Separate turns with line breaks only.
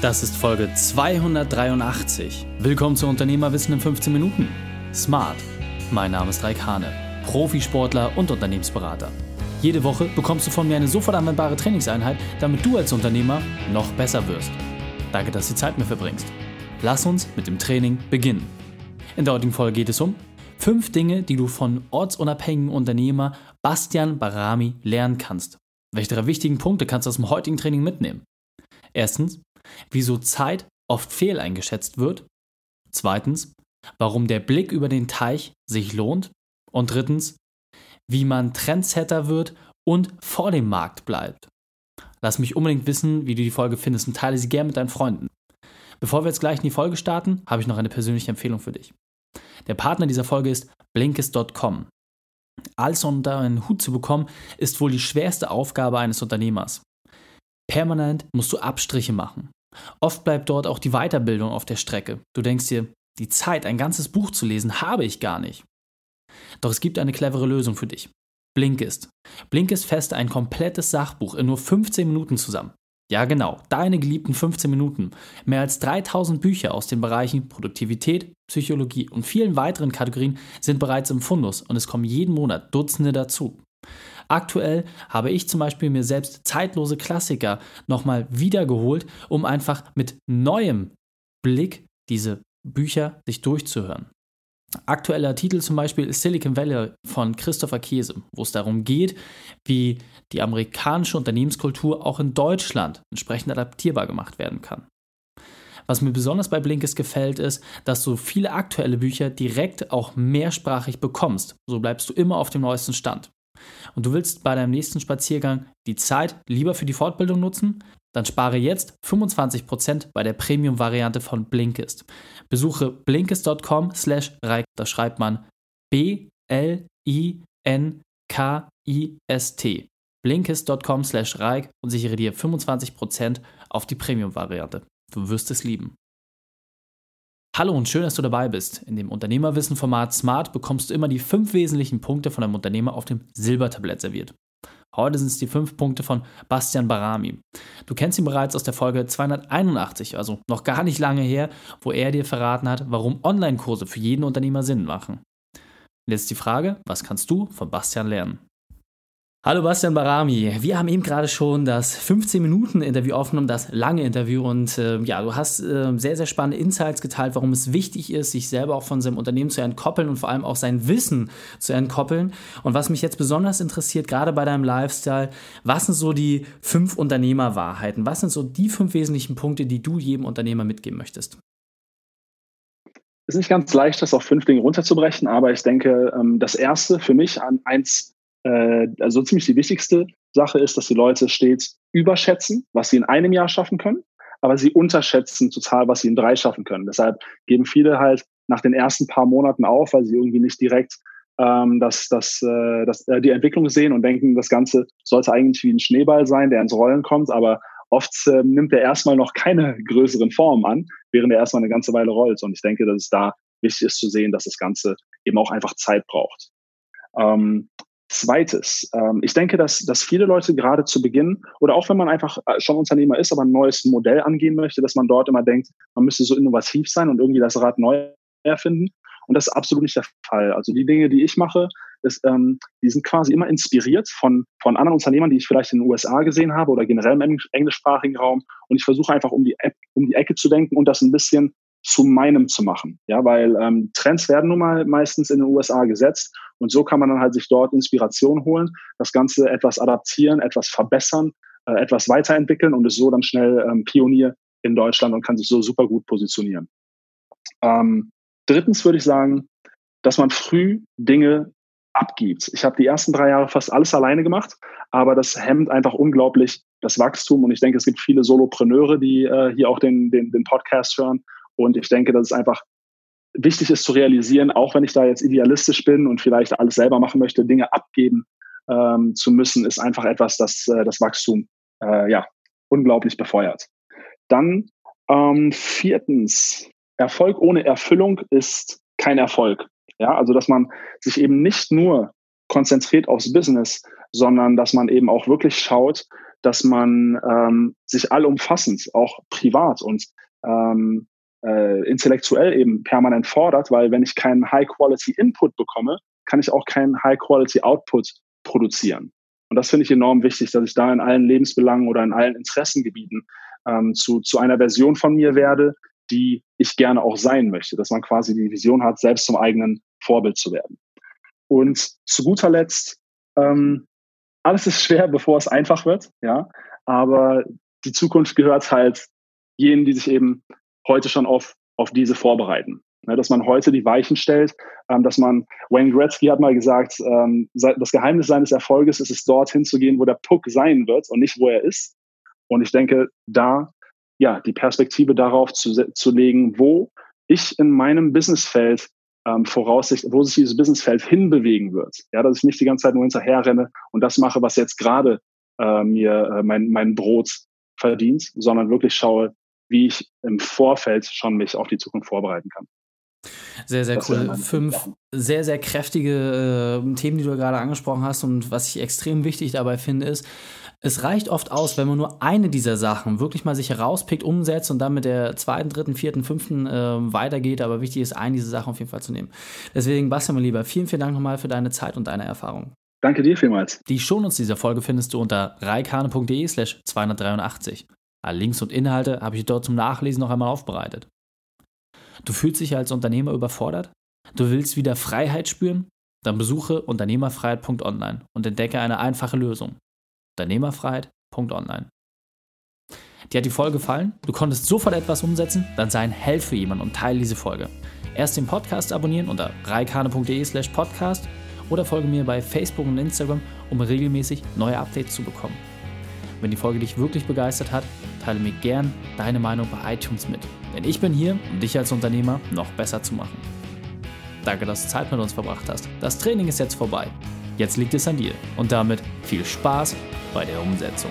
Das ist Folge 283. Willkommen zu Unternehmerwissen in 15 Minuten. Smart. Mein Name ist Raik Hane, Profisportler und Unternehmensberater. Jede Woche bekommst du von mir eine sofort anwendbare Trainingseinheit, damit du als Unternehmer noch besser wirst. Danke, dass du Zeit mit mir verbringst. Lass uns mit dem Training beginnen. In der heutigen Folge geht es um fünf Dinge, die du von ortsunabhängigen Unternehmer Bastian Barami lernen kannst. Welche drei wichtigen Punkte kannst du aus dem heutigen Training mitnehmen? Erstens, wieso Zeit oft fehleingeschätzt wird. Zweitens, warum der Blick über den Teich sich lohnt. Und drittens, wie man Trendsetter wird und vor dem Markt bleibt. Lass mich unbedingt wissen, wie du die Folge findest und teile sie gerne mit deinen Freunden. Bevor wir jetzt gleich in die Folge starten, habe ich noch eine persönliche Empfehlung für dich. Der Partner dieser Folge ist Blinkist.com. Alles unter einen Hut zu bekommen, ist wohl die schwerste Aufgabe eines Unternehmers. Permanent musst du Abstriche machen. Oft bleibt dort auch die Weiterbildung auf der Strecke. Du denkst dir, die Zeit, ein ganzes Buch zu lesen, habe ich gar nicht. Doch es gibt eine clevere Lösung für dich. Blinkist. Blinkist feste ein komplettes Sachbuch in nur 15 Minuten zusammen. Ja, genau, deine geliebten 15 Minuten. Mehr als 3000 Bücher aus den Bereichen Produktivität, Psychologie und vielen weiteren Kategorien sind bereits im Fundus und es kommen jeden Monat Dutzende dazu. Aktuell habe ich zum Beispiel mir selbst zeitlose Klassiker nochmal wiedergeholt, um einfach mit neuem Blick diese Bücher sich durchzuhören. Aktueller Titel zum Beispiel ist Silicon Valley von Christopher Käse, wo es darum geht, wie die amerikanische Unternehmenskultur auch in Deutschland entsprechend adaptierbar gemacht werden kann. Was mir besonders bei Blinkist gefällt, ist, dass du viele aktuelle Bücher direkt auch mehrsprachig bekommst. So bleibst du immer auf dem neuesten Stand und du willst bei deinem nächsten Spaziergang die Zeit lieber für die Fortbildung nutzen, dann spare jetzt 25% bei der Premium-Variante von Blinkist. Besuche blinkist.com slash da schreibt man B-L-I-N-K-I-S-T. Blinkist.com slash und sichere dir 25% auf die Premium-Variante. Du wirst es lieben. Hallo und schön, dass du dabei bist. In dem Unternehmerwissen-Format Smart bekommst du immer die fünf wesentlichen Punkte von einem Unternehmer auf dem Silbertablett serviert. Heute sind es die fünf Punkte von Bastian Barami. Du kennst ihn bereits aus der Folge 281, also noch gar nicht lange her, wo er dir verraten hat, warum Online-Kurse für jeden Unternehmer Sinn machen. Jetzt die Frage, was kannst du von Bastian lernen? Hallo Bastian Barami, wir haben eben gerade schon das 15-Minuten-Interview aufgenommen, das lange Interview und äh, ja, du hast äh, sehr, sehr spannende Insights geteilt, warum es wichtig ist, sich selber auch von seinem Unternehmen zu entkoppeln und vor allem auch sein Wissen zu entkoppeln. Und was mich jetzt besonders interessiert, gerade bei deinem Lifestyle, was sind so die fünf Unternehmerwahrheiten? Was sind so die fünf wesentlichen Punkte, die du jedem Unternehmer mitgeben möchtest?
Es ist nicht ganz leicht, das auf fünf Dinge runterzubrechen, aber ich denke, ähm, das erste für mich an eins äh, also ziemlich die wichtigste Sache ist, dass die Leute stets überschätzen, was sie in einem Jahr schaffen können, aber sie unterschätzen total, was sie in drei schaffen können. Deshalb geben viele halt nach den ersten paar Monaten auf, weil sie irgendwie nicht direkt ähm, das, das, äh, das, äh, die Entwicklung sehen und denken, das Ganze sollte eigentlich wie ein Schneeball sein, der ins Rollen kommt, aber oft äh, nimmt er erstmal noch keine größeren Formen an, während er erstmal eine ganze Weile rollt. Und ich denke, dass es da wichtig ist zu sehen, dass das Ganze eben auch einfach Zeit braucht. Ähm, Zweites, ähm, ich denke, dass, dass viele Leute gerade zu Beginn oder auch wenn man einfach äh, schon Unternehmer ist, aber ein neues Modell angehen möchte, dass man dort immer denkt, man müsste so innovativ sein und irgendwie das Rad neu erfinden. Und das ist absolut nicht der Fall. Also die Dinge, die ich mache, ist, ähm, die sind quasi immer inspiriert von, von anderen Unternehmern, die ich vielleicht in den USA gesehen habe oder generell im englischsprachigen Raum. Und ich versuche einfach um die, um die Ecke zu denken und das ein bisschen zu meinem zu machen. Ja, weil ähm, Trends werden nun mal meistens in den USA gesetzt und so kann man dann halt sich dort Inspiration holen, das Ganze etwas adaptieren, etwas verbessern, äh, etwas weiterentwickeln und ist so dann schnell ähm, Pionier in Deutschland und kann sich so super gut positionieren. Ähm, drittens würde ich sagen, dass man früh Dinge abgibt. Ich habe die ersten drei Jahre fast alles alleine gemacht, aber das hemmt einfach unglaublich das Wachstum und ich denke, es gibt viele Solopreneure, die äh, hier auch den, den, den Podcast hören und ich denke, dass es einfach wichtig ist zu realisieren, auch wenn ich da jetzt idealistisch bin und vielleicht alles selber machen möchte, Dinge abgeben ähm, zu müssen, ist einfach etwas, das äh, das Wachstum äh, ja unglaublich befeuert. Dann ähm, viertens, Erfolg ohne Erfüllung ist kein Erfolg. Ja, also dass man sich eben nicht nur konzentriert aufs Business, sondern dass man eben auch wirklich schaut, dass man ähm, sich allumfassend, auch privat und ähm, äh, intellektuell eben permanent fordert, weil wenn ich keinen High-Quality-Input bekomme, kann ich auch keinen High-Quality-Output produzieren. Und das finde ich enorm wichtig, dass ich da in allen Lebensbelangen oder in allen Interessengebieten ähm, zu, zu einer Version von mir werde, die ich gerne auch sein möchte, dass man quasi die Vision hat, selbst zum eigenen Vorbild zu werden. Und zu guter Letzt, ähm, alles ist schwer, bevor es einfach wird, ja, aber die Zukunft gehört halt jenen, die sich eben heute schon auf, auf diese vorbereiten. Ne, dass man heute die Weichen stellt, ähm, dass man, Wayne Gretzky hat mal gesagt, ähm, das Geheimnis seines Erfolges ist es, dorthin zu gehen, wo der Puck sein wird und nicht, wo er ist. Und ich denke, da ja die Perspektive darauf zu, zu legen, wo ich in meinem Businessfeld ähm, voraussichtlich, wo sich dieses Businessfeld hinbewegen wird. Ja, dass ich nicht die ganze Zeit nur hinterher renne und das mache, was jetzt gerade äh, mir äh, mein, mein Brot verdient, sondern wirklich schaue, wie ich im Vorfeld schon mich auf die Zukunft vorbereiten kann.
Sehr, sehr das cool. Fünf sehr, sehr kräftige äh, Themen, die du gerade angesprochen hast. Und was ich extrem wichtig dabei finde, ist, es reicht oft aus, wenn man nur eine dieser Sachen wirklich mal sich herauspickt, umsetzt und dann mit der zweiten, dritten, vierten, fünften äh, weitergeht. Aber wichtig ist, eine dieser Sachen auf jeden Fall zu nehmen. Deswegen, Bastian, mein Lieber, vielen, vielen Dank nochmal für deine Zeit und deine Erfahrung.
Danke dir vielmals.
Die Shownotes dieser Folge findest du unter reikane.de slash 283. Alle Links und Inhalte habe ich dort zum Nachlesen noch einmal aufbereitet. Du fühlst dich als Unternehmer überfordert? Du willst wieder Freiheit spüren? Dann besuche unternehmerfreiheit.online und entdecke eine einfache Lösung. Unternehmerfreiheit.online. Dir hat die Folge gefallen? Du konntest sofort etwas umsetzen? Dann sei ein Held für jemanden und teile diese Folge. Erst den Podcast abonnieren unter reikane.de slash podcast oder folge mir bei Facebook und Instagram, um regelmäßig neue Updates zu bekommen. Wenn die Folge dich wirklich begeistert hat, teile mir gern deine Meinung bei iTunes mit. Denn ich bin hier, um dich als Unternehmer noch besser zu machen. Danke, dass du Zeit mit uns verbracht hast. Das Training ist jetzt vorbei. Jetzt liegt es an dir. Und damit viel Spaß bei der Umsetzung.